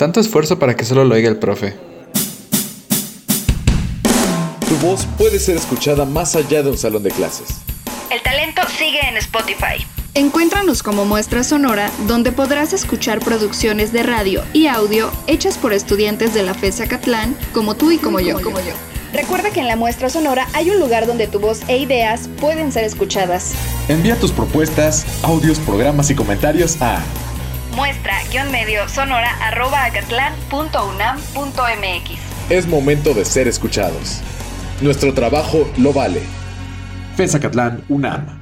Tanto esfuerzo para que solo lo oiga el profe. Tu voz puede ser escuchada más allá de un salón de clases. El talento sigue en Spotify. Encuéntranos como muestra sonora, donde podrás escuchar producciones de radio y audio hechas por estudiantes de la FESA Catlán, como tú y como, yo. Como yo. Recuerda que en la muestra sonora hay un lugar donde tu voz e ideas pueden ser escuchadas. Envía tus propuestas, audios, programas y comentarios a muestra-medio sonora Es momento de ser escuchados. Nuestro trabajo lo vale. FESA Catlán UNAM.